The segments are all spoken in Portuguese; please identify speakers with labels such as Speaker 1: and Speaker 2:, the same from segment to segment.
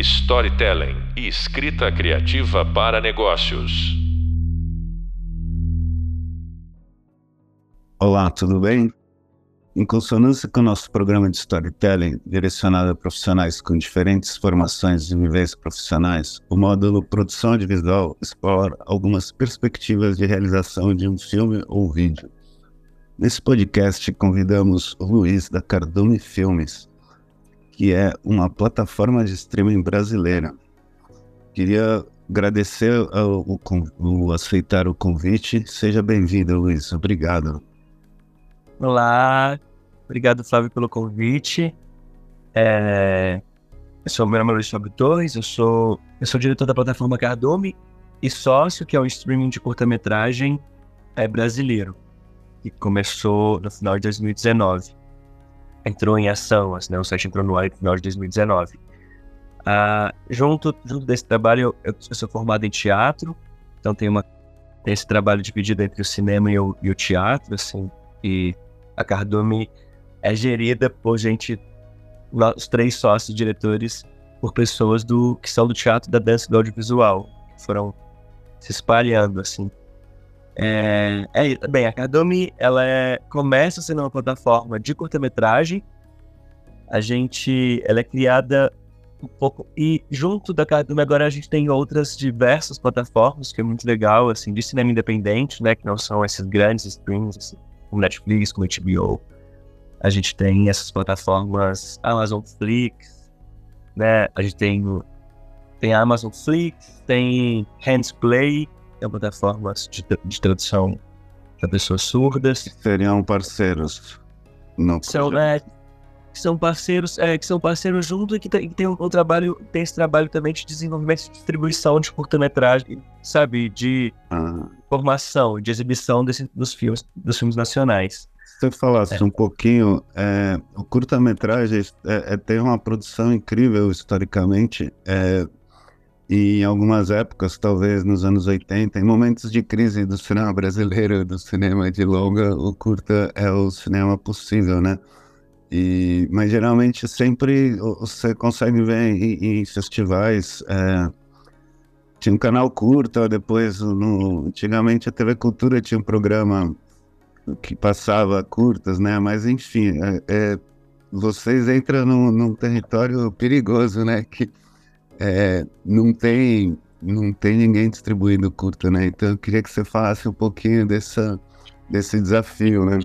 Speaker 1: storytelling e escrita criativa para negócios.
Speaker 2: Olá, tudo bem? Em consonância com o nosso programa de storytelling, direcionado a profissionais com diferentes formações e vivências profissionais, o módulo Produção Audiovisual explora algumas perspectivas de realização de um filme ou vídeo. Nesse podcast, convidamos Luiz da Cardume Filmes, que é uma plataforma de streaming brasileira. Queria agradecer o aceitar o convite. Seja bem-vindo, Luiz. Obrigado.
Speaker 3: Olá, obrigado Flávio pelo convite. É... Eu sou meu nome é Luiz Fábio Torres, eu sou, eu sou diretor da plataforma Cardume e sócio, que é um streaming de curta-metragem é, brasileiro, que começou no final de 2019. Entrou em ação, assim, né? o site entrou no ar no final de 2019. Ah, junto, junto desse trabalho, eu, eu, sou formado em teatro, então tem, uma, tem esse trabalho dividido entre o cinema e o, e o teatro, assim, e a Cardume é gerida por gente, os três sócios diretores, por pessoas do que são do teatro, da dança e do audiovisual, que foram se espalhando, assim. É, é, bem, a Cardume, ela é, começa sendo uma plataforma de curta-metragem, a gente, ela é criada um pouco, e junto da Cardume agora a gente tem outras diversas plataformas, que é muito legal, assim, de cinema independente, né, que não são esses grandes streams, assim, como Netflix, como HBO. A gente tem essas plataformas Amazon Flix, né? A gente tem, tem a Amazon Flix, tem Handsplay, que é uma plataforma de, de tradução para pessoas surdas.
Speaker 2: Seriam parceiros.
Speaker 3: Não são, é, são parceiros, é, que são parceiros junto e que tem, tem um, um, trabalho, tem esse trabalho também de desenvolvimento e distribuição de curta-metragem, sabe, de ah. formação, de exibição desse, dos filmes, dos filmes nacionais.
Speaker 2: Se você falasse é. um pouquinho, é, o curta-metragem é, é, tem uma produção incrível historicamente, é, e em algumas épocas, talvez nos anos 80, em momentos de crise do cinema brasileiro, do cinema de longa, o curta é o cinema possível, né? E, mas geralmente sempre você consegue ver em, em festivais. É, tinha um canal curto, depois no, antigamente a TV Cultura tinha um programa que passava curtas, né? Mas enfim, é, é, vocês entram num, num, território perigoso, né? Que é, não tem não tem ninguém distribuindo curta, né? Então eu queria que você falasse um pouquinho dessa, desse desafio, né?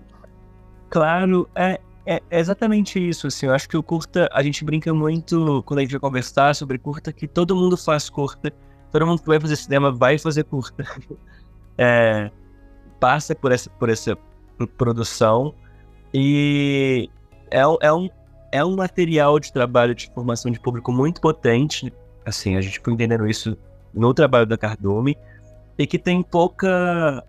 Speaker 3: Claro, é, é, exatamente isso, assim, eu acho que o curta, a gente brinca muito quando a gente vai conversar sobre curta, que todo mundo faz curta, todo mundo que vai fazer cinema vai fazer curta. É, passa por essa, por essa produção e é, é, um, é um material de trabalho de formação de público muito potente, assim, a gente foi entendendo isso no trabalho da Cardume, e que tem pouca...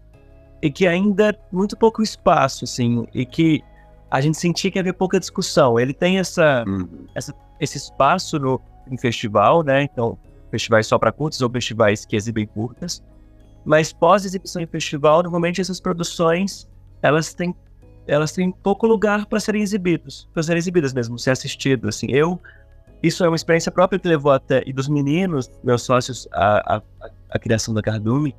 Speaker 3: e que ainda muito pouco espaço, assim, e que a gente sentia que havia pouca discussão. Ele tem essa, uhum. essa esse espaço no, em festival, né? Então, festivais só para curtas ou festivais que exibem curtas. Mas pós-exibição em festival, normalmente essas produções elas têm elas têm pouco lugar para serem exibidos, para serem exibidas mesmo, ser assistido. Assim, eu isso é uma experiência própria que levou até e dos meninos, meus sócios, a, a, a criação da Cardume,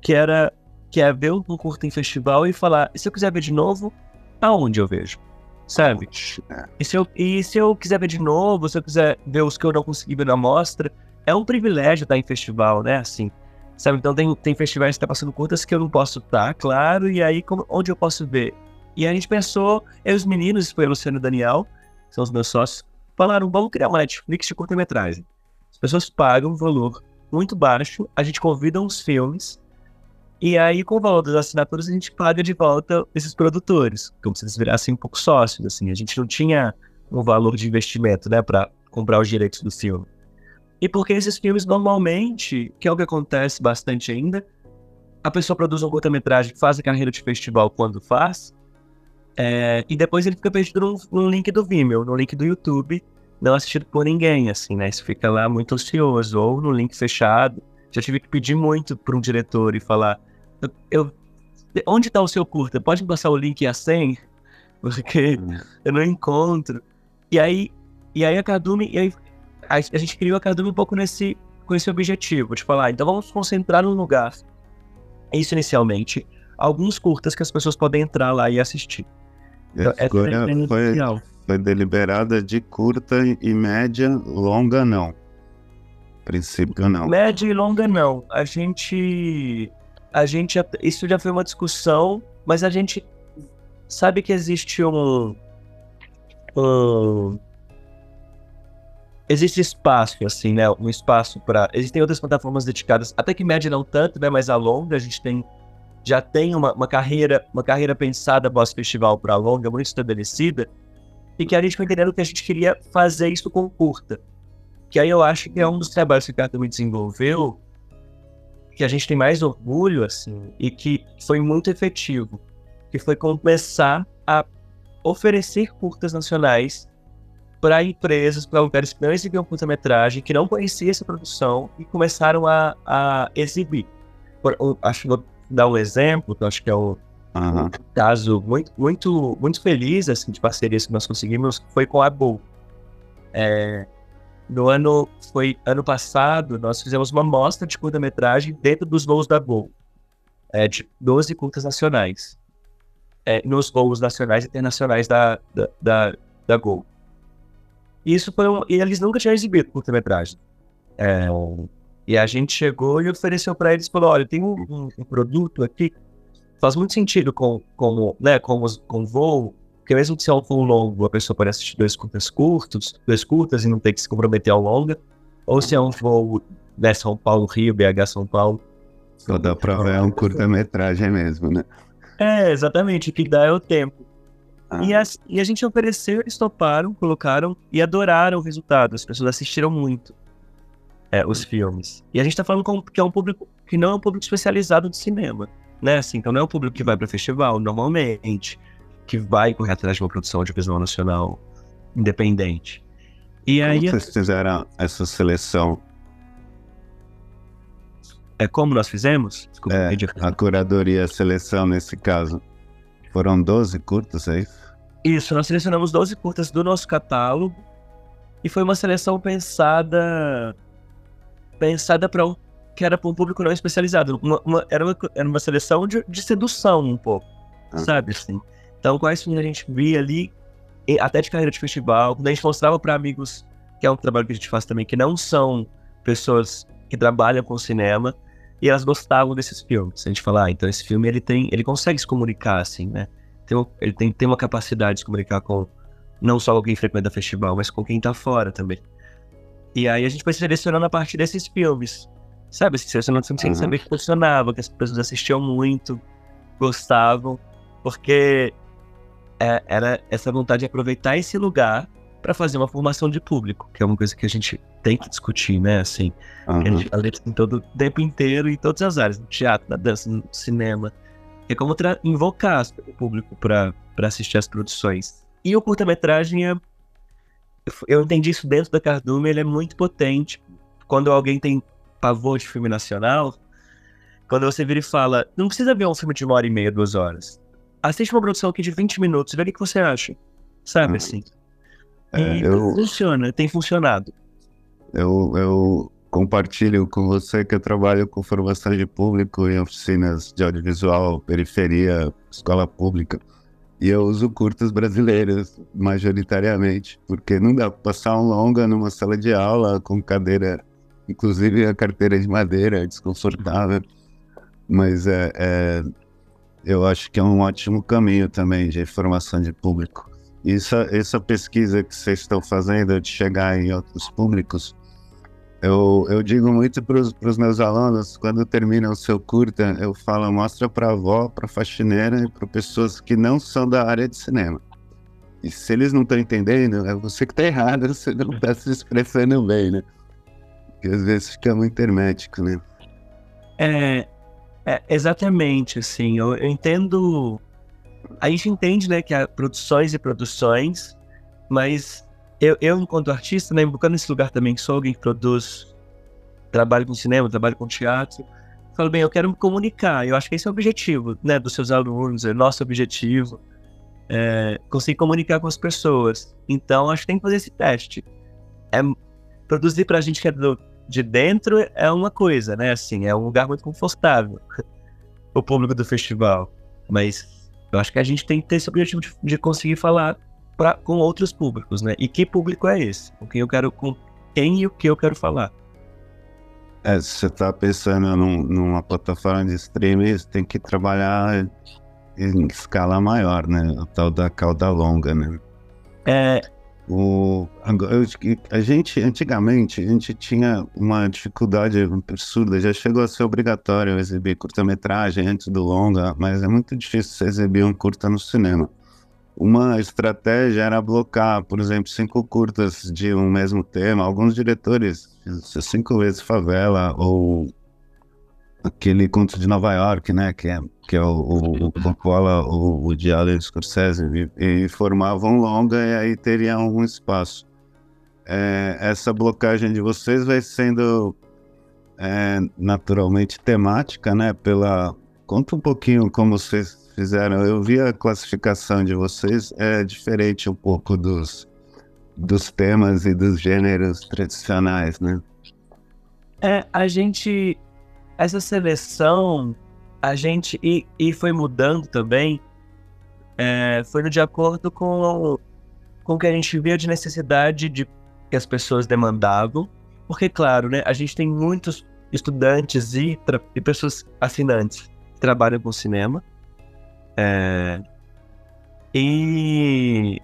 Speaker 3: que era que é ver um curta em festival e falar, se eu quiser ver de novo, aonde eu vejo? Sabe? E se, eu, e se eu quiser ver de novo, se eu quiser ver os que eu não consegui ver na mostra, é um privilégio estar em festival, né? Assim, sabe? Então tem, tem festivais que estão tá passando curtas que eu não posso estar, claro, e aí como, onde eu posso ver? E a gente pensou, eu e os meninos, foi o Luciano e o Daniel, são os meus sócios, falaram, vamos criar uma Netflix de curta-metragem. As pessoas pagam um valor muito baixo, a gente convida uns filmes, e aí, com o valor das assinaturas, a gente paga de volta esses produtores, como se eles virassem um pouco sócios, assim. A gente não tinha um valor de investimento, né, para comprar os direitos do filme. E porque esses filmes, normalmente, que é o que acontece bastante ainda, a pessoa produz um curta-metragem, faz a carreira de festival quando faz, é, e depois ele fica perdido no, no, link do Vimeo, no link do YouTube, não assistido por ninguém, assim, né? Isso fica lá muito ansioso, ou no link fechado. Já tive que pedir muito para um diretor e falar: eu, onde está o seu curta? Pode me passar o link a senha? Porque hum. eu não encontro. E aí, e aí a Kadumi, e aí a, a gente criou a Cardume um pouco nesse, com esse objetivo, de falar, então vamos concentrar num lugar, isso inicialmente, alguns curtas que as pessoas podem entrar lá e assistir.
Speaker 2: Então, foi, foi deliberada de curta e média, longa não. Princípio não.
Speaker 3: Média e longa não. A gente. A gente. Isso já foi uma discussão, mas a gente sabe que existe um. um existe espaço, assim, né? Um espaço para. Existem outras plataformas dedicadas, até que média não tanto, né? Mas a longa, a gente tem. Já tem uma, uma carreira uma carreira pensada pós-festival para longa, muito estabelecida, e que a gente foi entendendo que a gente queria fazer isso com curta. Que aí eu acho que é um dos trabalhos que o Cartão desenvolveu, que a gente tem mais orgulho, assim, e que foi muito efetivo, que foi começar a oferecer curtas nacionais para empresas, para lugares que não exibiam curta-metragem, que não conheciam essa produção e começaram a, a exibir. Por, acho que vou dar um exemplo, que eu acho que é um, uhum. um caso muito, muito, muito feliz assim, de parcerias que nós conseguimos, foi com a Bull. É, no ano, foi ano passado, nós fizemos uma mostra de curta-metragem dentro dos voos da Gol, é, de 12 curtas nacionais, é, nos voos nacionais e internacionais da, da, da, da Gol. Isso foi um, e eles nunca tinham exibido curta-metragem. É, e a gente chegou e ofereceu para eles, falou, olha, tem um, um, um, produto aqui, faz muito sentido com, com, né, com, os, com voo, porque mesmo que se é um voo longo, a pessoa pode assistir dois curtas curtos, dois curtas e não ter que se comprometer ao longa, ou se é um voo né, São Paulo, Rio, BH, São Paulo.
Speaker 2: Só dá pra ver um curta-metragem mesmo, né?
Speaker 3: É, exatamente, o que dá é o tempo. Ah. E, as, e, a gente ofereceu, eles toparam, colocaram e adoraram o resultado. As pessoas assistiram muito é, os filmes. E a gente tá falando com, que é um público que não é um público especializado de cinema, né? Assim, então não é um público que vai para festival normalmente, que vai correr atrás de uma produção audiovisual nacional independente.
Speaker 2: E como aí vocês fizeram essa seleção?
Speaker 3: É como nós fizemos?
Speaker 2: Desculpa, é, a curadoria, a seleção nesse caso. Foram 12 curtas, é isso?
Speaker 3: Isso, nós selecionamos 12 curtas do nosso catálogo e foi uma seleção pensada pensada para que era para um público não especializado. Uma, uma, era, uma, era uma seleção de, de sedução um pouco, ah. sabe assim. Então, quais filmes a gente via ali, até de carreira de festival, quando a gente mostrava para amigos, que é um trabalho que a gente faz também, que não são pessoas que trabalham com cinema, e elas gostavam desses filmes. A gente fala, ah, então esse filme ele tem, ele consegue se comunicar assim, né? Tem, ele tem, tem uma capacidade de se comunicar com não só alguém frequenta festival, mas com quem tá fora também. E aí a gente foi selecionando a partir desses filmes. Sabe, assim, selecionando sem uhum. saber que funcionava, que as pessoas assistiam muito, gostavam, porque é, era essa vontade de aproveitar esse lugar para fazer uma formação de público, que é uma coisa que a gente tem que discutir, né? Assim, uhum. a gente fala em todo o tempo inteiro, em todas as áreas, no teatro, na dança, no cinema. É como invocar o público para assistir as produções. E o curta-metragem é. Eu entendi isso dentro da Cardume, ele é muito potente. Quando alguém tem pavor de filme nacional, quando você vira e fala, não precisa ver um filme de uma hora e meia, duas horas. Assiste uma produção aqui de 20 minutos, vê o que você acha. Sabe, ah. assim. É, e eu, funciona, tem funcionado.
Speaker 2: Eu, eu compartilho com você que eu trabalho com formação de público em oficinas de audiovisual, periferia, escola pública. E eu uso curtas brasileiras, majoritariamente, porque não dá para passar um longa numa sala de aula com cadeira, inclusive a carteira de madeira, é desconfortável. Mas é, é, eu acho que é um ótimo caminho também de formação de público. Isso, essa pesquisa que vocês estão fazendo de chegar em outros públicos, eu, eu digo muito para os meus alunos, quando terminam o seu curta, eu falo, mostra para avó, para faxineira e para pessoas que não são da área de cinema. E se eles não estão entendendo, é você que está errado, você não está se expressando bem, né? Porque às vezes fica muito hermético, né?
Speaker 3: É, é exatamente, assim, eu, eu entendo a gente entende, né, que há produções e produções, mas eu, eu enquanto artista, né, buscando nesse lugar também, sou alguém que produz, trabalho com cinema, trabalho com teatro, falo, bem, eu quero me comunicar, eu acho que esse é o objetivo, né, dos seus alunos, é nosso objetivo, é, conseguir comunicar com as pessoas. Então, acho que tem que fazer esse teste. É, produzir pra gente que é do, de dentro é uma coisa, né? Assim, é um lugar muito confortável. o público do festival. Mas eu acho que a gente tem que ter esse objetivo de, de conseguir falar pra, com outros públicos, né? E que público é esse? Com quem eu quero, com quem e o que eu quero falar.
Speaker 2: É, se você tá pensando num, numa plataforma de streaming, você tem que trabalhar em escala maior, né? O tal da cauda longa, né?
Speaker 3: É,
Speaker 2: O, a gente, antigamente, a gente tinha uma dificuldade absurda, já chegou a ser obrigatório exibir curta-metragem antes do longa, mas é muito difícil você exibir um curta no cinema. Uma estratégia era blocar, por exemplo, cinco curtas de um mesmo tema. Alguns diretores, cinco vezes favela, ou aquele conto de Nova York, né, que é, que é o, o, o Coppola, o, o Allen Scorsese, e, e formavam longa e aí teria um espaço. É, essa blocagem de vocês vai sendo é, naturalmente temática, né, pela... Conta um pouquinho como vocês fizeram. Eu vi a classificação de vocês, é diferente um pouco dos, dos temas e dos gêneros tradicionais, né?
Speaker 3: É, a gente. Essa seleção, a gente. E, e foi mudando também. é, foi de acordo com, com o que a gente via de necessidade de que as pessoas demandavam. Porque, claro, né, a gente tem muitos estudantes e, e pessoas assinantes que trabalham com cinema. É, e,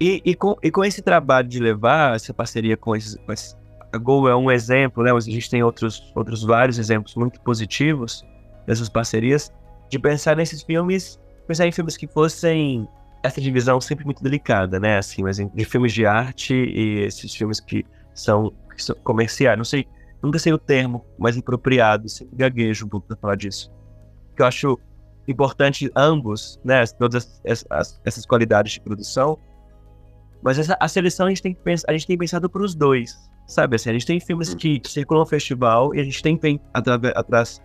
Speaker 3: e, e, com, e com esse trabalho de levar essa parceria com esses, com esses a Gol é um exemplo, né? Mas a gente tem outros, outros vários exemplos muito positivos dessas parcerias, de pensar nesses filmes, pensar em filmes que fossem essa divisão sempre muito delicada, né? Assim, mas de filmes de arte e esses filmes que são, que são comerciais. Não sei, nunca sei o termo mais apropriado, sempre gaguejo um pouco pra falar disso. Que eu acho importante ambos, né? Todas as- as- essas qualidades de produção. Mas essa, a seleção a gente tem que pensar, a gente tem pensado para os dois, sabe? Assim, a gente tem filmes que circulam no festival e a gente tem atrave- atrás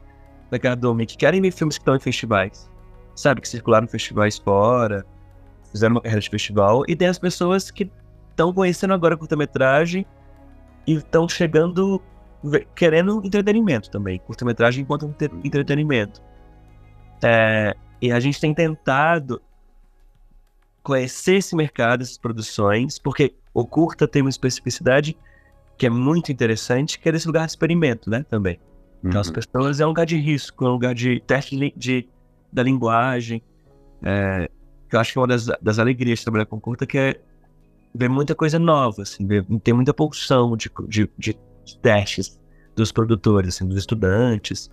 Speaker 3: da Cardomi que querem ver filmes que estão em festivais, sabe? Que circularam festivais fora, fizeram uma carreira de festival e tem as pessoas que estão conhecendo agora curta-metragem e estão chegando querendo entretenimento também, curta-metragem enquanto entre- entretenimento. É, e a gente tem tentado conhecer esse mercado, essas produções, porque o curta tem uma especificidade que é muito interessante, que é desse lugar de experimento, né, também. Então, as
Speaker 2: Uhum.
Speaker 3: pessoas é um lugar de risco, é um lugar de teste de, da linguagem. É, que eu acho que é uma das, das alegrias de trabalhar com curta, que é ver muita coisa nova, assim, ver, tem muita pulsão de, de, de testes dos produtores, assim, dos estudantes.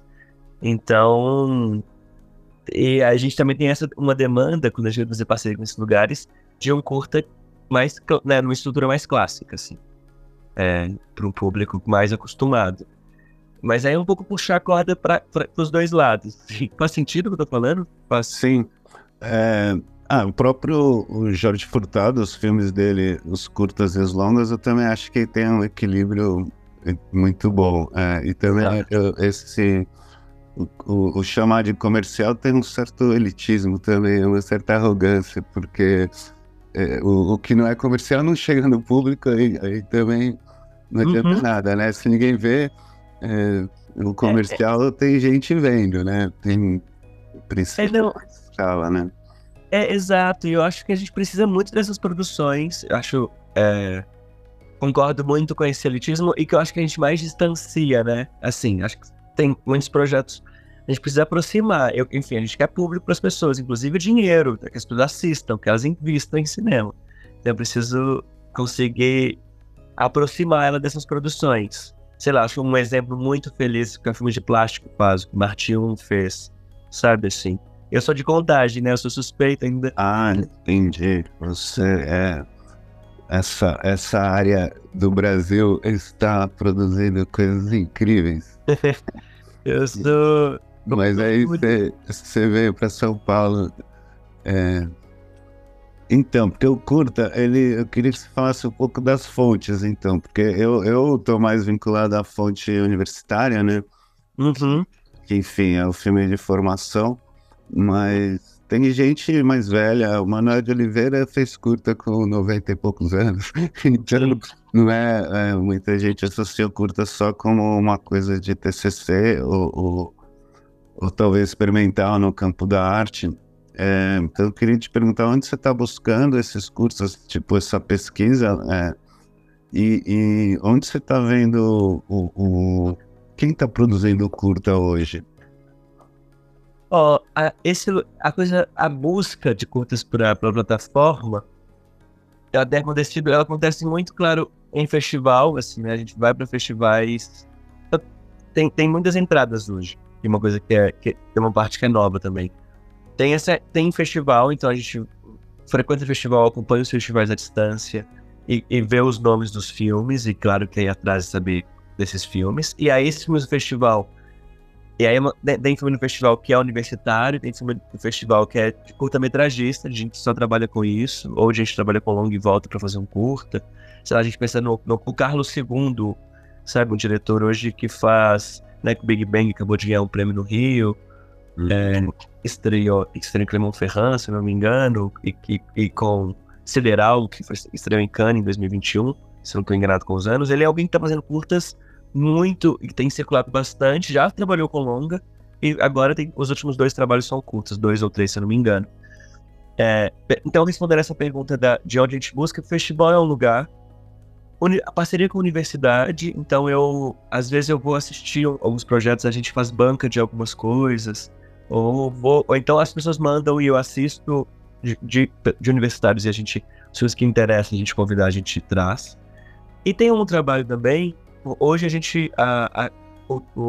Speaker 3: Então, e a gente também tem essa uma demanda, quando a gente vai fazer parceria com esses lugares, de um curta mais, né, numa estrutura mais clássica, assim, é, para um público mais acostumado. Mas aí é um pouco puxar a corda para os dois lados. Faz sentido o que eu tô falando? Faz.
Speaker 2: Sim. É, ah, o próprio o Jorge Furtado, os filmes dele, os curtas e os longas, eu também acho que tem um equilíbrio muito bom. É, e também
Speaker 3: Exato.
Speaker 2: eu- esse o- o chamar de comercial tem um certo elitismo também, uma certa arrogância, porque é, o, o que não é comercial não chega no público aí, aí também não adianta
Speaker 3: Uhum.
Speaker 2: nada, né? Se ninguém vê, é, o comercial tem gente vendo, né? Tem
Speaker 3: É,
Speaker 2: princípio
Speaker 3: não,
Speaker 2: escala, né?
Speaker 3: É, exato, e eu acho que a gente precisa muito dessas produções. Eu acho. é, concordo muito com esse elitismo e que eu acho que a gente mais distancia, né? Assim, acho que tem muitos projetos. A gente precisa aproximar. Eu, enfim, a gente quer público para as pessoas, inclusive dinheiro, que as pessoas assistam, que elas invistam em cinema. Então eu preciso conseguir aproximar ela dessas produções. Sei lá, acho um exemplo muito feliz que é o filme de plástico faz, que o Martinho fez. Sabe assim? Eu sou de contagem, né? Eu sou suspeito ainda.
Speaker 2: Ah, entendi. Você é. Essa, essa área do Brasil está produzindo coisas incríveis.
Speaker 3: Eu sou.
Speaker 2: Mas aí você, veio para São Paulo. é, Então, porque o Curta, ele, eu queria que você falasse um pouco das fontes, então, porque eu, eu tô mais vinculado à fonte universitária, né?
Speaker 3: Uhum.
Speaker 2: que enfim, é o filme de formação, mas tem gente mais velha, o Manuel de Oliveira fez curta com 90 e poucos anos, então não é, é, muita gente associa curta só como uma coisa de TCC ou, ou, ou talvez experimental no campo da arte. É, então eu queria te perguntar onde você está buscando esses cursos, tipo essa pesquisa, é, e, e, onde você está vendo o, o quem está produzindo curta hoje?
Speaker 3: Oh, a, esse, a coisa, a busca de curtas para a plataforma, ela tem ela acontece muito, claro, em festival, assim, né? A gente vai para festivais, tem, tem muitas entradas hoje, e uma coisa que é, que uma parte que é nova também. Tem essa, tem festival, então a gente frequenta festival, acompanha os festivais à distância e, e vê os nomes dos filmes, e claro que aí atrás de saber desses filmes. E aí, esses filmes do festival e aí tem filme no festival que é universitário, tem filme no festival que é de curta-metragista, a gente só trabalha com isso, ou a gente trabalha com longa e volta para fazer um curta. Sei lá, a gente pensa no, no, no Carlos II, sabe, um diretor hoje que faz, né, que o Big Bang acabou de ganhar um prêmio no Rio, uhum. é, estreou, estreou em Clermont Ferrand, se não me engano, e, e, e com Sideral, que foi, estreou em Cannes em 2021, se não estou enganado com os anos. Ele é alguém que está fazendo curtas muito e tem circulado bastante, já trabalhou com longa e agora tem os últimos dois trabalhos são curtos, dois ou três, se eu não me engano. É, então, respondendo essa pergunta da, de onde a gente busca, o festival é um lugar, a parceria com a universidade, então eu, às vezes eu vou assistir alguns projetos, a gente faz banca de algumas coisas, ou, vou, ou então as pessoas mandam e eu assisto de, de, de universitários e a gente, os que interessam, a gente convidar, a gente traz. E tem um trabalho também hoje a gente, a, a,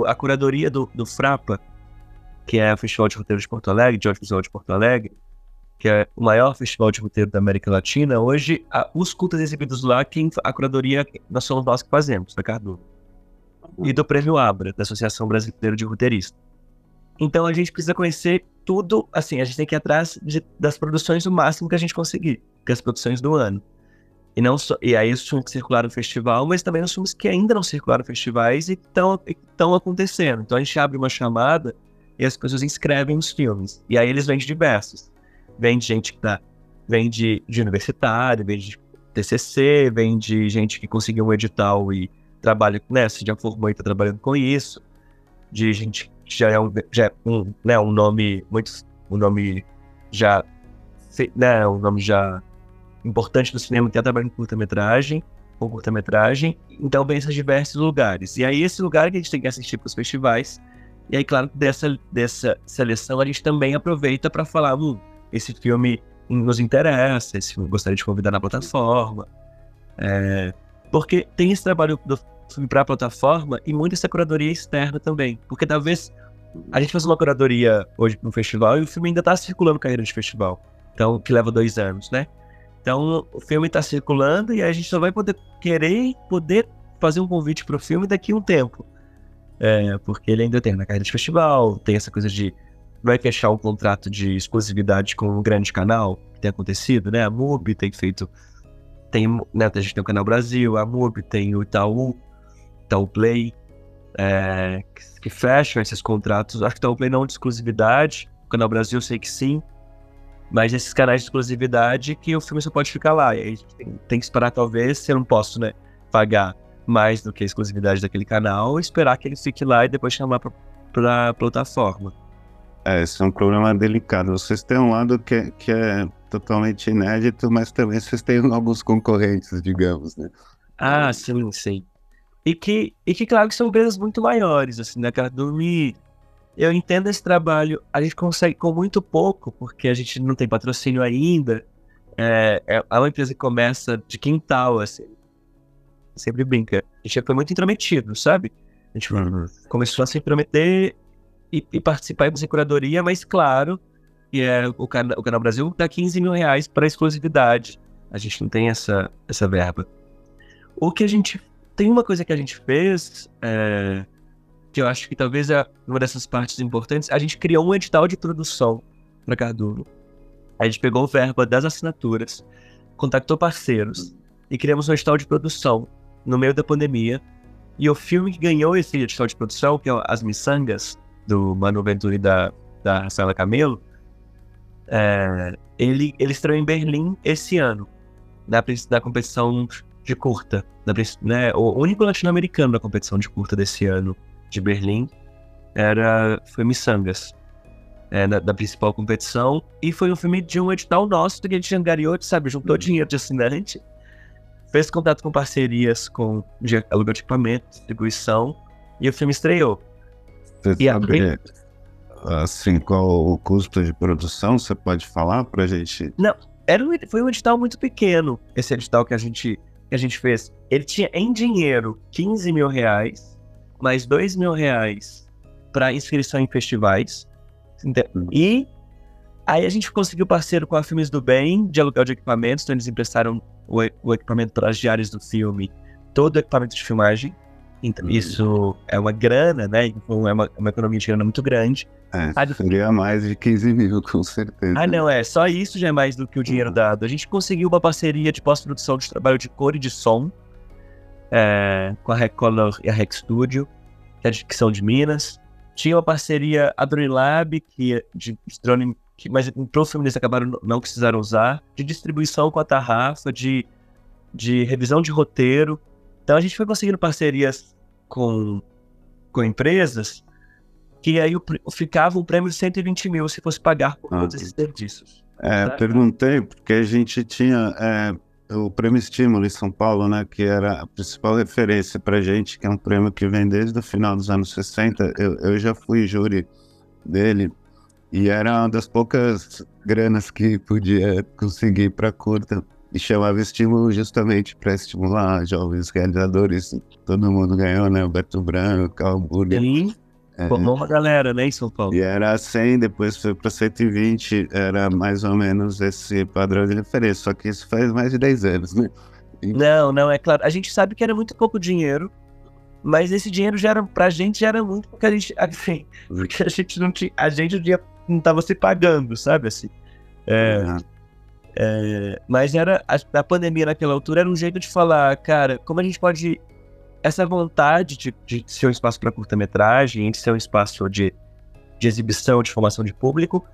Speaker 3: a curadoria do, do Frapa, que é o Festival de Roteiro de Porto Alegre, de Audiovisual de Porto Alegre, que é o maior festival de roteiro da América Latina, hoje a, os cultos exibidos lá, quem, a curadoria nós somos nós que fazemos, da Cardu. E do Prêmio Abra, da Associação Brasileira de Roteiristas. Então a gente precisa conhecer tudo, assim, a gente tem que ir atrás de, das produções o máximo que a gente conseguir, que é as produções do ano. E, não só, e aí os filmes que circularam no festival, mas também os filmes que ainda não circularam em festivais e estão acontecendo. Então a gente abre uma chamada e as pessoas inscrevem os filmes. E aí eles vêm de diversos. Vem de gente que tá. Vem de, de universitário, vem de TCC, vem de gente que conseguiu um edital e trabalha, né, se já formou e está trabalhando com isso. De gente que já é um, já é um, né, um nome muito. Um nome já. Né, um nome já importante do cinema que é trabalhando com curta-metragem, com curta-metragem, então vem esses diversos lugares. E aí esse lugar que a gente tem que assistir para os festivais, e aí claro, dessa, dessa seleção a gente também aproveita para falar, hum, esse filme nos interessa, esse filme gostaria de convidar na plataforma, é, porque tem esse trabalho do filme para a plataforma e muita essa curadoria externa também, porque talvez a gente faça uma curadoria hoje no festival e o filme ainda está circulando carreira de festival, então que leva dois anos, né? Então o filme está circulando e a gente só vai poder querer poder fazer um convite para o filme daqui a um tempo. É, porque ele ainda tem na carreira de festival, tem essa coisa de vai fechar um contrato de exclusividade com um grande canal, que tem acontecido, né? A MUBI tem feito. Tem, né, a gente tem o Canal Brasil, a MUBI tem o Itaú, Itaú Play, é, que, que fecham esses contratos. Acho que o Itaú Play não de exclusividade, o Canal Brasil eu sei que sim, mas esses canais de exclusividade que o filme só pode ficar lá. E aí tem, tem que esperar, talvez, se eu não posso, né, pagar mais do que a exclusividade daquele canal, esperar que ele fique lá e depois chamar pra plataforma.
Speaker 2: É, esse é um problema delicado. Vocês têm um lado que, é, que é totalmente inédito, mas também vocês têm alguns concorrentes, digamos, né?
Speaker 3: Ah, sim, sim. E que, e que claro, que são empresas muito maiores, assim, né, Cardume eu entendo esse trabalho, a gente consegue com muito pouco, porque a gente não tem patrocínio ainda. É, é, é uma empresa que começa de quintal, assim. Sempre brinca. A gente foi muito intrometido, sabe? A gente uhum. começou a se intrometer e, e participar da curadoria, mas claro, que é, o, cana o Canal Brasil dá 15 mil reais para exclusividade. A gente não tem essa, essa verba. O que a gente. Tem uma coisa que a gente fez. É, que eu acho que talvez é uma dessas partes importantes, a gente criou um edital de produção para Carduno. A gente pegou verba das assinaturas, contactou parceiros e criamos um edital de produção no meio da pandemia. E o filme que ganhou esse edital de produção, que é As Missangas, do Manu Venturi da, da Rafaela Camelo, É, ele, ele estreou em Berlim esse ano, na, na competição de curta. Na, né, o único latino-americano na competição de curta desse ano de Berlim era, foi Missangas, é, da, principal competição. E foi um filme de um edital nosso que a gente angariou, sabe, juntou dinheiro de assinante, fez contato com parcerias com de aluguel de equipamento, distribuição, e o filme estreou.
Speaker 2: Você e sabe, assim, qual o custo de produção? Você pode falar pra gente?
Speaker 3: Não, era um, foi um edital muito pequeno, esse edital que a gente, que a gente fez. Ele tinha em dinheiro 15 mil reais, mais 2 mil reais para inscrição em festivais. Hum. E aí a gente conseguiu parceiro com a Filmes do Bem, de aluguel de equipamentos, então eles emprestaram o, o equipamento para as diárias do filme, todo o equipamento de filmagem. Então, uhum. isso é uma grana, né? Então, é uma, uma economia de grana muito grande.
Speaker 2: É, ah, seria mais de 15 mil, com certeza.
Speaker 3: Ah, não, é. Só isso já é mais do que o dinheiro uhum. dado. A gente conseguiu uma parceria de pós-produção de trabalho de cor e de som é, com a Recolor e a Rec Studio, que, é de, que são de Minas. Tinha uma parceria a Drone Lab, que é de drone, que, mas para o filme eles acabaram não, não precisaram usar, de distribuição com a Tarrafa, de, de revisão de roteiro. Então a gente foi conseguindo parcerias com, com empresas que aí ficava um prêmio de 120 mil se fosse pagar por ah, todos esses serviços.
Speaker 2: É, perguntei porque a gente tinha é, o Prêmio Estímulo em São Paulo, né, que era a principal referência para gente, que é um prêmio que vem desde o final dos anos 60. Eu, eu já fui júri dele e era uma das poucas granas que podia conseguir para curta e chamava estímulo justamente para estimular jovens realizadores. Todo mundo ganhou, né? O Beto Branco, Carl Burger.
Speaker 3: Sim. É. Formou uma galera, né, em São Paulo.
Speaker 2: E era 100, depois foi para 120, era mais ou menos esse padrão de referência, só que isso faz mais de 10 anos, né?
Speaker 3: E... Não, não, é claro. A gente sabe que era muito pouco dinheiro, mas esse dinheiro já era, pra gente já era muito, porque a gente, assim, porque a gente não tinha, a gente não tava se pagando, sabe, assim. É, uhum. É, mas era a, a, pandemia naquela altura era um jeito de falar, cara, como a gente pode essa vontade de, de ser um espaço para curta-metragem, de ser um espaço de, de exibição, de formação de público,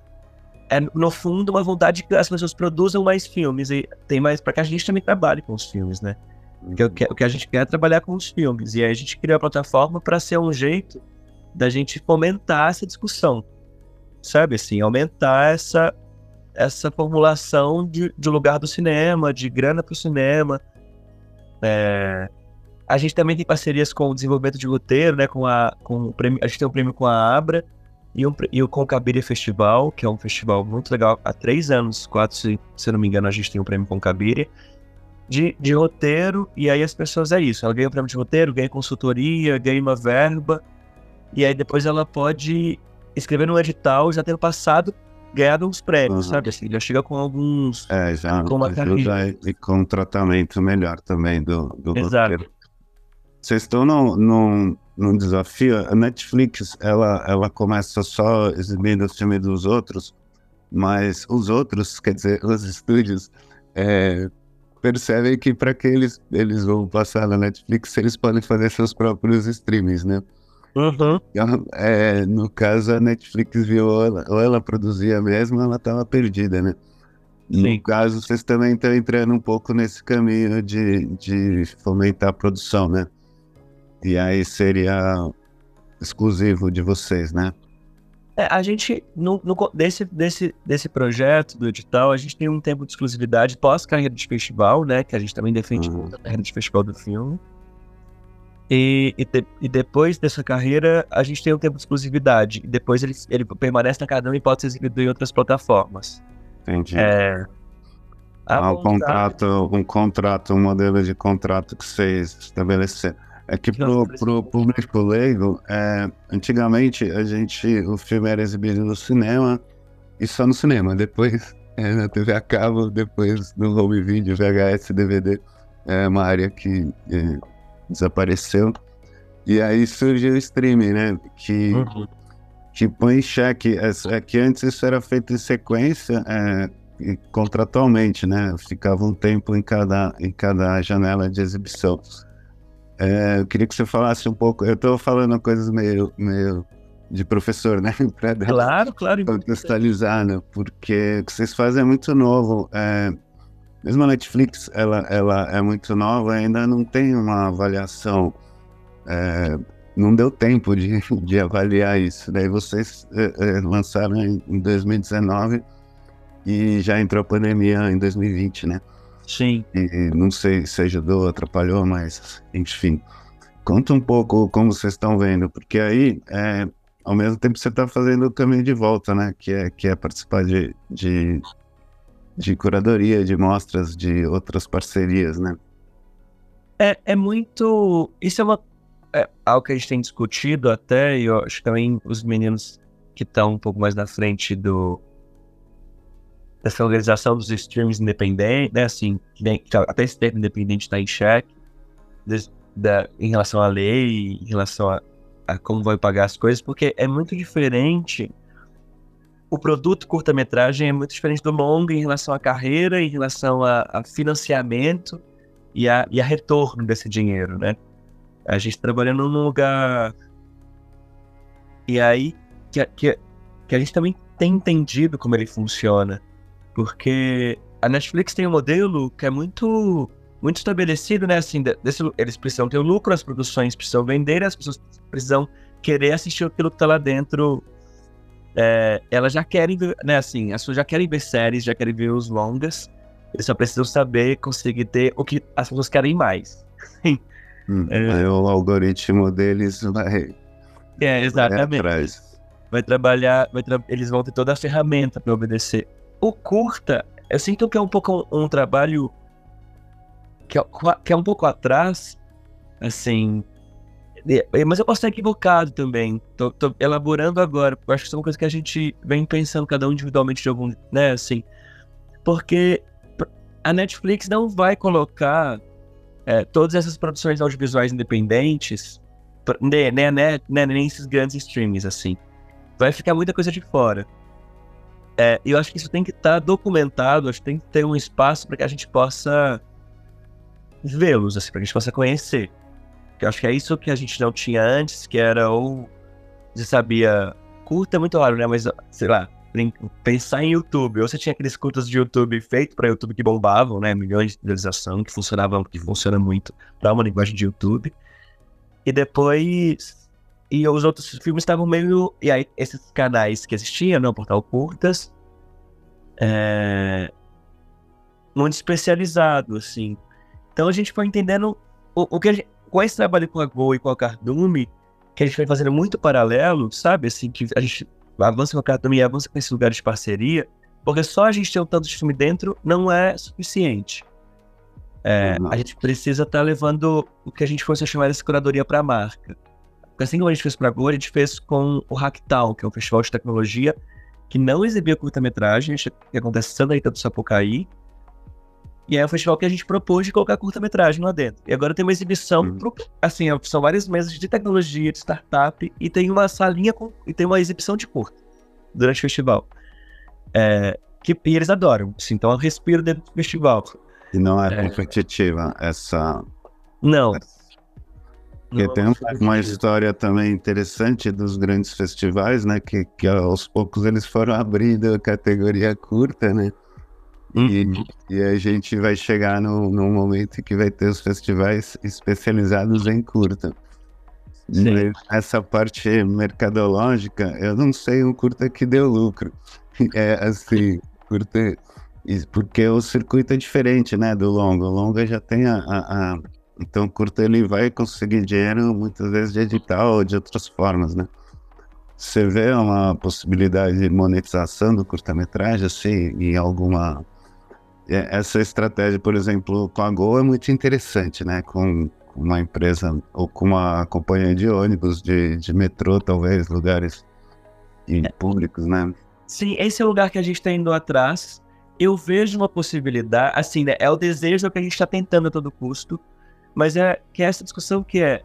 Speaker 3: é no fundo uma vontade que as pessoas produzam mais filmes e tem mais para que a gente também trabalhe com os filmes, né? Porque o que, o que a gente quer é trabalhar com os filmes e aí a gente criou a plataforma para ser um jeito da gente fomentar essa discussão, sabe assim, aumentar essa essa formulação de, de lugar do cinema, de grana para o cinema. É, a gente também tem parcerias com o desenvolvimento de roteiro, né? Com a, com o prêmio, a gente tem um prêmio com a Abra e, um, e o Concabire Festival, que é um festival muito legal. Há três anos, quatro, se, se não me engano, a gente tem o um prêmio Concabire de, de roteiro. E aí as pessoas é isso. Ela ganha o prêmio de roteiro, ganha consultoria, ganha uma verba. E aí depois ela pode escrever no edital, já tendo passado ganhado uns prêmios, uhum. sabe? Assim, já chega com alguns.
Speaker 2: É, já com ajuda e com um tratamento melhor também do, do
Speaker 3: Exato.
Speaker 2: roteiro. Vocês estão num, num, num, desafio. A Netflix ela, ela começa só exibindo os filmes dos outros, mas os outros, quer dizer, os estúdios, é, percebem que para que eles, eles vão passar na Netflix, eles podem fazer seus próprios streamings, né?
Speaker 3: Uhum.
Speaker 2: É, no caso, a Netflix viu, ou ela, ou ela produzia mesmo, ela estava perdida, né? Sim. No caso, vocês também estão entrando um pouco nesse caminho de, de fomentar a produção, né? E aí seria exclusivo de vocês, né?
Speaker 3: É, a gente, no, no, desse, desse, desse projeto do edital, a gente tem um tempo de exclusividade pós-carreira de festival, né? Que a gente também defende uhum. a carreira de festival do filme. E, e, de, e, depois dessa carreira, a gente tem um tempo de exclusividade. E depois ele, ele permanece na cada um e pode ser exibido em outras plataformas.
Speaker 2: Entendi.
Speaker 3: É,
Speaker 2: ah, um contrato, um contrato, um modelo de contrato que vocês estabelecer. É que pro, pro público leigo, é, antigamente a gente, o filme era exibido no cinema e só no cinema. Depois é, na TV a cabo, depois no home video, VHS, DVD. É uma área que é, desapareceu. E aí surgiu o streaming, né? Que, uhum. que põe em xeque. É, é, que antes isso era feito em sequência, é, contratualmente, né? Ficava um tempo em cada, em cada janela de exibição. É, eu queria que você falasse um pouco. Eu estou falando coisas meio, meio de professor, né?
Speaker 3: Claro, claro.
Speaker 2: Contextualizar, né? Porque o que vocês fazem é muito novo. É, mesmo a Netflix, ela, ela é muito nova, ainda não tem uma avaliação. É, não deu tempo de, de avaliar isso. Daí vocês é, é lançaram em 2019 e já entrou a pandemia em 2020, né?
Speaker 3: Sim.
Speaker 2: E não sei se ajudou, atrapalhou, mas enfim. Conta um pouco como vocês estão vendo, porque aí, é, ao mesmo tempo, você está fazendo o caminho de volta, né? Que é, que é participar de, de, de curadoria, de mostras, de outras parcerias, né?
Speaker 3: É, é muito. Isso é, uma, é algo que a gente tem discutido até, e eu acho que também os meninos que estão um pouco mais na frente do, dessa organização dos streams independentes, né? Assim, até esse termo independente está em xeque da, em relação à lei, em relação a, a como vai pagar as coisas, porque é muito diferente. O produto curta-metragem é muito diferente do longo em relação à carreira, em relação a, a financiamento e a, e a retorno desse dinheiro, né? A gente trabalhando num lugar. E aí que, que, que a gente também tem entendido como ele funciona. Porque a Netflix tem um modelo que é muito muito estabelecido, né? Assim, desse, eles precisam ter lucro, as produções precisam vender, as pessoas precisam querer assistir aquilo que tá lá dentro. É, elas já querem ver, né? Assim, as pessoas já querem ver séries, já querem ver os longas. Eles só precisam saber conseguir ter o que as pessoas querem mais.
Speaker 2: hum, é, o algoritmo deles vai.
Speaker 3: É, exatamente. Vai, vai trabalhar, vai tra eles vão ter toda a ferramenta para obedecer. O curta, eu sinto que é um pouco um, um trabalho que é, que é um pouco atrás, assim. Mas eu posso estar equivocado também. Tô, tô elaborando agora. Eu acho que são coisas que a gente vem pensando cada um individualmente de algum, né, assim. Porque a Netflix não vai colocar é, todas essas produções audiovisuais independentes, né, né, né, né, nem esses grandes streams, assim. Vai ficar muita coisa de fora. É, eu acho que isso tem que estar tá documentado, acho que tem que ter um espaço para que a gente possa vê-los, assim, pra que a gente possa conhecer. Eu acho que é isso que a gente não tinha antes, que era ou você sabia, curta é muito raro, né? Mas, sei lá, pensar em YouTube, ou você tinha aqueles curtas de YouTube feito para YouTube que bombavam, né? Milhões de visualização, que funcionavam, que funciona muito para uma linguagem de YouTube. E depois. E os outros filmes estavam meio. E aí, esses canais que existiam, né? O Portal Curtas. É... Muito especializado, assim. Então a gente foi entendendo o, o que a gente, com esse trabalho com a Go e com a Cardume, que a gente foi fazendo muito paralelo, sabe? Assim, que a gente avança com a Cardume e avança com esse lugar de parceria, porque só a gente ter um tanto de filme dentro não é suficiente. É, a gente precisa estar tá levando o que a gente fosse chamar de curadoria para a marca. Porque assim como a gente fez para a Go, a gente fez com o Hacktown, que é um festival de tecnologia que não exibia curta-metragem, que acontece em Santa Rita do Sapucaí, e é um festival que a gente propôs de colocar curta-metragem lá dentro. E agora tem uma exibição, uhum. pro, assim, são várias mesas de tecnologia, de startup, e tem uma salinha com, e tem uma exibição de curta durante o festival. É, que, e eles adoram, assim, então eu respiro dentro do festival.
Speaker 2: E não é, é. competitiva essa.
Speaker 3: Não.
Speaker 2: Porque não, tem uma, uma história também interessante dos grandes festivais, né? Que, que aos poucos eles foram abrindo a categoria curta, né? E, uhum. e, a gente vai chegar no, no momento que vai ter os festivais especializados em curta. Sim. Essa parte mercadológica, eu não sei um curta que deu lucro. É assim, curta. Porque o circuito é diferente, né, do longo. O longo já tem a, a, a então, o curta ele vai conseguir dinheiro muitas vezes de edital ou de outras formas, né? Você vê uma possibilidade de monetização do curta-metragem, assim, em alguma essa estratégia, por exemplo, com a Gol é muito interessante, né? Com uma empresa ou com uma companhia de ônibus, de, de metrô, talvez, lugares é. públicos, né?
Speaker 3: Sim, esse é o lugar que a gente está indo atrás. Eu vejo uma possibilidade, assim, né? É o desejo que a gente está tentando a todo custo, mas é que é essa discussão que é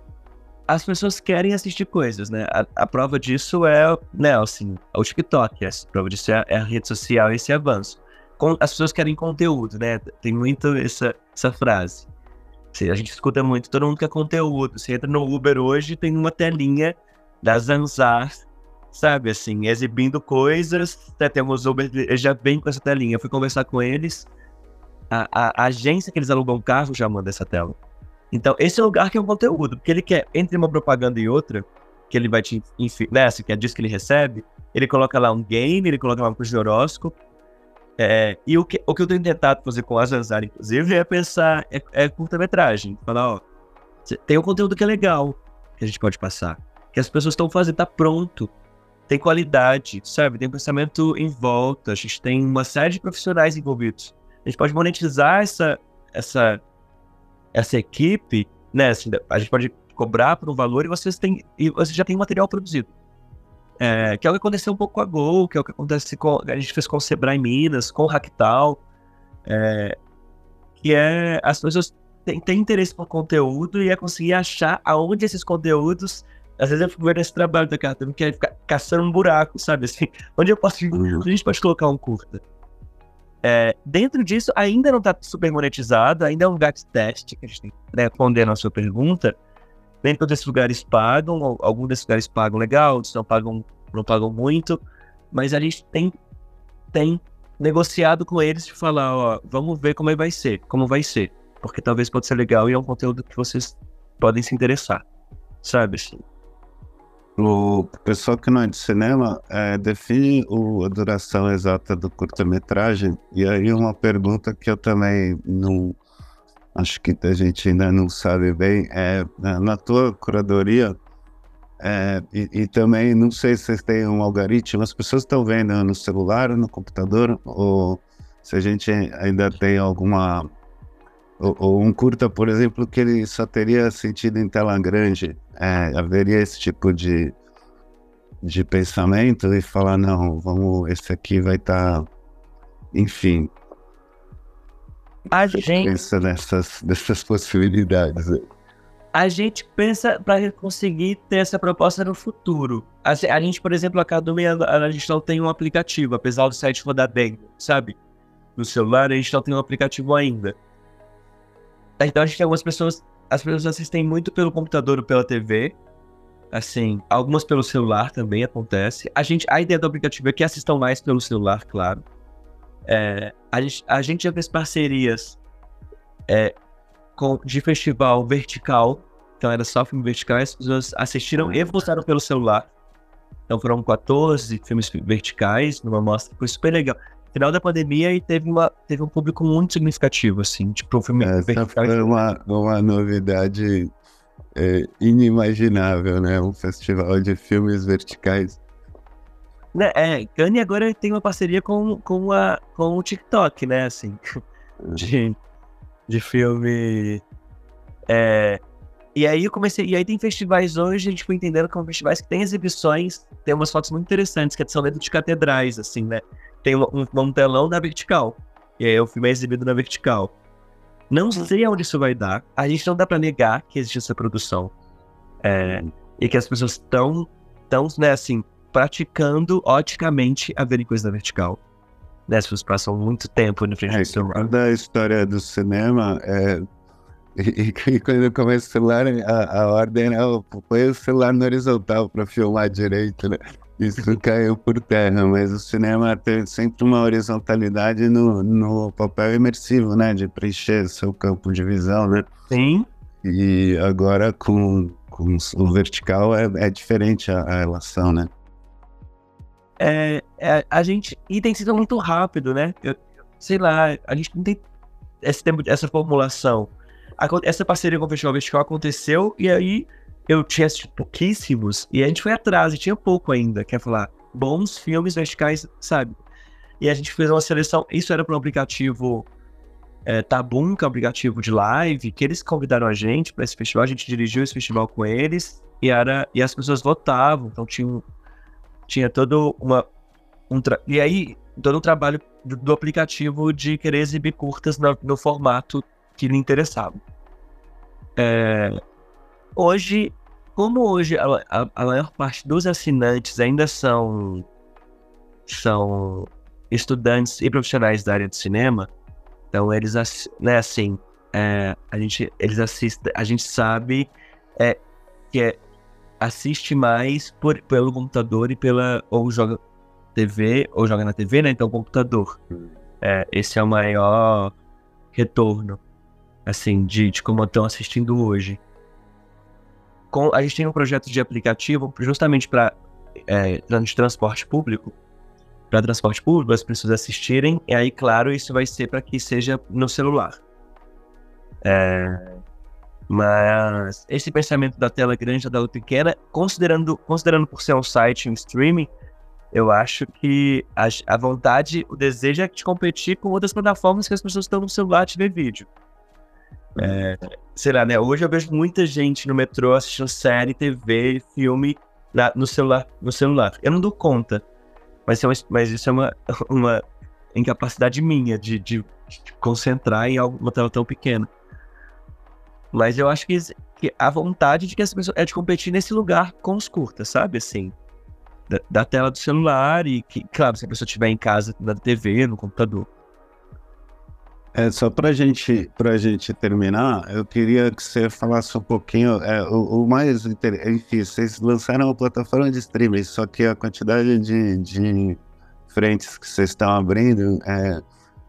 Speaker 3: as pessoas querem assistir coisas, né? A, a prova disso é, né, assim, o TikTok, a prova disso é, é a rede social, esse avanço as pessoas querem conteúdo, né? Tem muito essa, essa frase. A gente escuta muito, todo mundo quer conteúdo. Você entra no Uber hoje, tem uma telinha da Zanzar sabe, assim, exibindo coisas. Até temos Uber, já vem com essa telinha. Eu fui conversar com eles. A, a, a agência que eles alugam carro já manda essa tela. Então, esse é o lugar que é o conteúdo, porque ele quer, entre uma propaganda e outra, que ele vai te enfiar, né, assim, que é disso que ele recebe, ele coloca lá um game, ele coloca lá um curso de horóscopo. É, e o que, o que eu tenho tentado fazer com a Zanzara, inclusive, é pensar, é, é curta-metragem. Falar, ó, tem um conteúdo que é legal, que a gente pode passar. Que as pessoas estão fazendo, tá pronto. Tem qualidade, sabe? Tem pensamento em volta. A gente tem uma série de profissionais envolvidos. A gente pode monetizar essa, essa, essa equipe, né? Assim, a gente pode cobrar por um valor e vocês têm, e você já tem material produzido. É, que é o que aconteceu um pouco com a Gol, que é o que acontece com a gente fez com o Sebrae Minas, com o Ractal, é, que é as pessoas têm, têm interesse por conteúdo e é conseguir achar aonde esses conteúdos às vezes eu fico vendo esse trabalho da Carta, que é ficar caçando um buraco, sabe? Assim, onde eu posso. Uhum. Onde a gente pode colocar um curta? É, dentro disso, ainda não está super monetizado, ainda é um lugar de teste, que a gente tem que responder a sua pergunta. Nem todos esses lugares pagam, alguns desses lugares pagam legal, outros não pagam, não pagam muito, mas a gente tem, tem negociado com eles de falar, ó, vamos ver como vai ser, como vai ser, porque talvez pode ser legal e é um conteúdo que vocês podem se interessar, sabe assim.
Speaker 2: O pessoal que não é de cinema é, define o, a duração exata do curta-metragem. E aí uma pergunta que eu também não acho que a gente ainda não sabe bem é na tua curadoria é, e, e, também não sei se vocês têm um algoritmo. As pessoas estão vendo no celular, no computador ou se a gente ainda tem alguma ou, ou, um curta, por exemplo, que ele só teria sentido em tela grande. É, haveria esse tipo de, de pensamento e falar, não, vamos, esse aqui vai estar. Tá... Enfim.
Speaker 3: A gente
Speaker 2: pensa nessas, nessas possibilidades.
Speaker 3: A gente pensa para conseguir ter essa proposta no futuro. A, a gente, por exemplo, a Academia, a gente não tem um aplicativo, apesar do site rodar bem, sabe? No celular, a gente não tem um aplicativo ainda. Então a gente tem algumas pessoas, as pessoas assistem muito pelo computador ou pela TV. Assim, algumas pelo celular também acontece. A gente, a ideia do aplicativo é que assistam mais pelo celular, claro. É, a, gente, a gente já fez parcerias é, com, de festival vertical. Então era só filme vertical. As pessoas assistiram e votaram pelo celular. Então foram 14 filmes verticais numa mostra. Foi super legal final da pandemia e teve, uma, teve um público muito significativo, assim, tipo, um filme
Speaker 2: Essa foi uma, uma novidade é, inimaginável, né? Um festival de filmes verticais.
Speaker 3: Né, é, Kanye agora tem uma parceria com, com, a, com o TikTok, né, assim, de, de filme... É, e aí eu comecei, e aí tem festivais hoje, a gente foi entendendo que são festivais que tem exibições, tem umas fotos muito interessantes, que são dentro de catedrais, assim, né? tem um, um telão na vertical. E aí o filme é exibido na vertical. Não uhum. sei aonde isso vai dar. A gente não dá para negar que existe essa produção. É, e que as pessoas estão, tão, né, assim, praticando oticamente a verem coisa na vertical. Né, as pessoas passam muito tempo no frente
Speaker 2: é,
Speaker 3: do celular.
Speaker 2: Da história do cinema, é, e, e, quando começa o celular, a, a ordem é põe o celular no horizontal para filmar direito, né? Isso caiu por terra, mas o cinema tem sempre uma horizontalidade no, no papel imersivo, né? De preencher seu campo de visão, né?
Speaker 3: Sim.
Speaker 2: E agora com, com o vertical é, é diferente a, a, relação, né?
Speaker 3: É, é, a gente. Sido muito rápido, né? Eu, sei lá, a gente não tem esse tempo, essa formulação. Essa parceria com o Festival Vertical aconteceu e aí eu tinha assistido pouquíssimos e a gente foi atrás e tinha pouco ainda, quer falar, bons filmes verticais, sabe? E a gente fez uma seleção, isso era para um aplicativo é, Tabum, que é um aplicativo de live, que eles convidaram a gente para esse festival, a gente dirigiu esse festival com eles e, era, e as pessoas votavam, então tinha, tinha todo uma... Um e aí, todo um trabalho do, do aplicativo de querer exibir curtas no, no formato que lhe interessava. É, Hoje, como hoje a, a, a, maior parte dos assinantes ainda são, são estudantes e profissionais da área de cinema, então eles, né, assim, é, a gente, eles assistem, a gente sabe é, que é, assiste mais por, pelo computador e pela. ou joga TV, ou joga na TV, né? Então computador. É, esse é o maior retorno, assim, de, de como estão assistindo hoje. Com, a gente tem um projeto de aplicativo justamente para é, de transporte público, para transporte público, as pessoas assistirem, e aí, claro, isso vai ser para que seja no celular. É, mas esse pensamento da tela grande, da tela pequena, considerando, considerando por ser um site, um streaming, eu acho que a, a vontade, o desejo é de competir com outras plataformas que as pessoas estão no celular de ver vídeo. É, sei lá, né? Hoje eu vejo muita gente no metrô assistindo série, TV, filme na, no celular. No celular. Eu não dou conta, mas, é uma, mas isso é uma, uma incapacidade minha de, de, de concentrar em uma tela tão pequena. Mas eu acho que, que a vontade de que essa pessoa é de competir nesse lugar com os curtas, sabe? Assim, da, da, tela do celular e que, claro, se a pessoa estiver em casa, na TV, no computador.
Speaker 2: É, só pra gente, pra gente terminar, eu queria que você falasse um pouquinho, é, o, o mais enfim, vocês lançaram uma plataforma de streaming, só que a quantidade de, de frentes que vocês estão abrindo, é,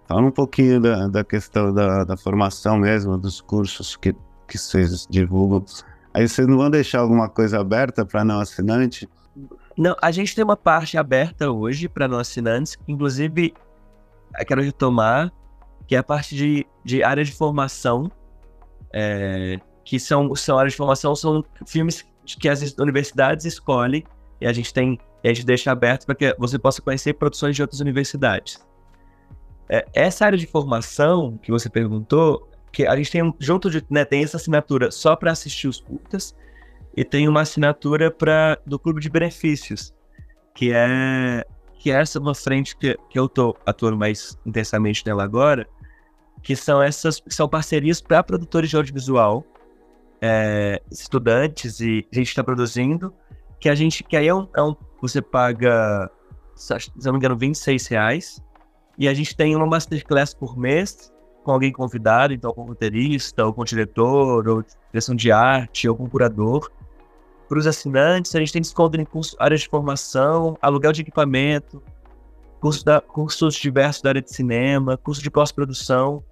Speaker 2: fala um pouquinho da, da questão da, da formação mesmo, dos cursos que que vocês divulgam. Aí vocês não vão deixar alguma coisa aberta para não assinante?
Speaker 3: Não, a gente tem uma parte aberta hoje para não assinantes, inclusive quero retomar, que é a parte de, de área de formação, é, que são, são áreas de formação, são filmes que as universidades escolhem e a gente tem a gente deixa aberto para que você possa conhecer produções de outras universidades. É, essa área de formação que você perguntou, que a gente tem junto de, né, tem essa assinatura só para assistir os curtas e tem uma assinatura para do clube de benefícios, que é que é essa uma frente que, que eu tô atuando mais intensamente nela agora, que são essas são parcerias para produtores de audiovisual, é, estudantes e gente está produzindo, que a gente que aí é um, é um você paga se não me engano 26 reais e a gente tem uma masterclass por mês com alguém convidado, então com roteirista, ou com diretor, ou direção de arte, ou com curador. Para os assinantes, a gente tem desconto em curso, áreas de formação, aluguel de equipamento, curso da, cursos diversos da área de cinema, curso de pós-produção,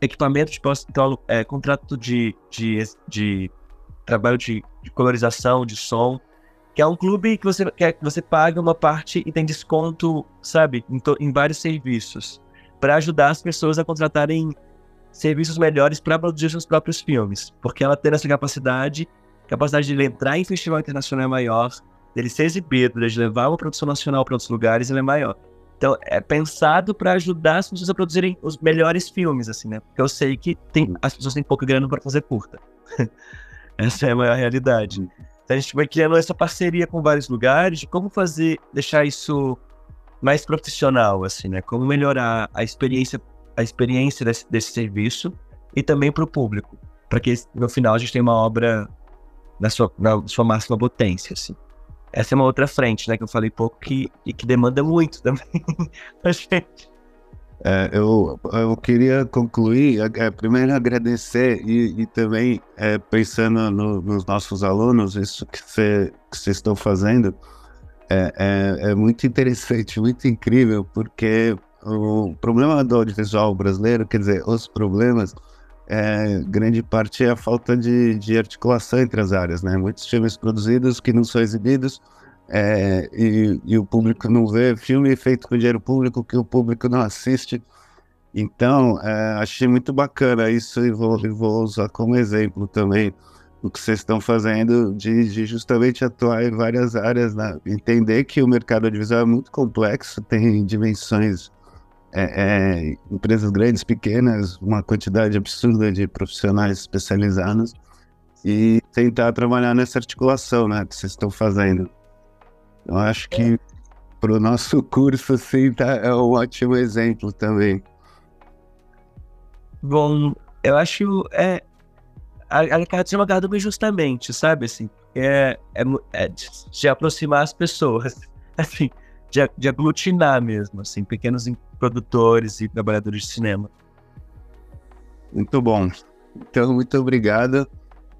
Speaker 3: equipamento de pós então, é, contrato de, de, de trabalho de, de, colorização, de som, que é um clube que você, que, é, você paga uma parte e tem desconto, sabe, em, to, em vários serviços para ajudar as pessoas a contratarem serviços melhores para produzir seus próprios filmes, porque ela tem essa capacidade, capacidade de entrar em festival internacional é maior, dele ser exibido, de levar uma produção nacional para outros lugares, ela é maior. Então, é pensado para ajudar as pessoas a produzirem os melhores filmes, assim, né? Porque eu sei que tem, as pessoas têm pouca grana para fazer curta. essa é a maior realidade. Então, a gente vai criando essa parceria com vários lugares de como fazer, deixar isso mais profissional, assim, né? Como melhorar a experiência, a experiência desse, desse serviço e também para o público, para que no final a gente tenha uma obra na sua, na sua máxima potência, assim. Essa é uma outra frente, né, que eu falei pouco que, e que demanda muito também a gente.
Speaker 2: É, eu, eu queria concluir, é, primeiro agradecer e, e também é, pensando no, nos nossos alunos, isso que vocês estão fazendo, é, é, é, muito interessante, muito incrível, porque o problema do audiovisual brasileiro, quer dizer, os problemas, é, grande parte é a falta de, de articulação entre as áreas, né? Muitos filmes produzidos que não são exibidos é, e, e, o público não vê, filme feito com dinheiro público que o público não assiste. Então, é, achei muito bacana isso e vou, vou usar como exemplo também o que vocês estão fazendo de, de, justamente atuar em várias áreas, né? entender que o mercado audiovisual é muito complexo, tem dimensões, é, é, empresas grandes, pequenas, uma quantidade absurda de profissionais especializados e tentar trabalhar nessa articulação né, que vocês estão fazendo. Eu acho que para o nosso curso assim, tá, é um ótimo exemplo também.
Speaker 3: Bom, eu acho é, a, a chama Cardume justamente, sabe, assim, é, é, é de, de, aproximar as pessoas, assim, de, de aglutinar mesmo, assim, pequenos produtores e trabalhadores de cinema.
Speaker 2: Muito bom. Então, muito obrigado.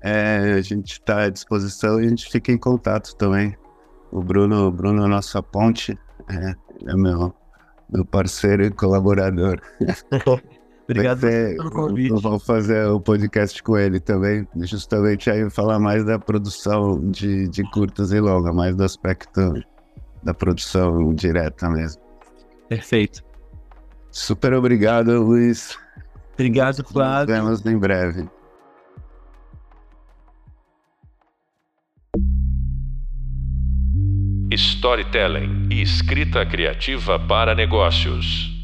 Speaker 2: é, a gente está à disposição e a gente fica em contato também. O Bruno, o Bruno é nossa ponte, é, é meu, meu parceiro e colaborador.
Speaker 3: Obrigado
Speaker 2: Ser,
Speaker 3: pelo convite.
Speaker 2: Vamos fazer o podcast com ele também, justamente aí falar mais da produção de, de curtas e longa, mais do aspecto da produção direta mesmo.
Speaker 3: Perfeito.
Speaker 2: Super obrigado, Luiz.
Speaker 3: Obrigado,
Speaker 2: Nos
Speaker 3: Flávio.
Speaker 2: vemos em breve.
Speaker 1: Storytelling e escrita criativa para negócios.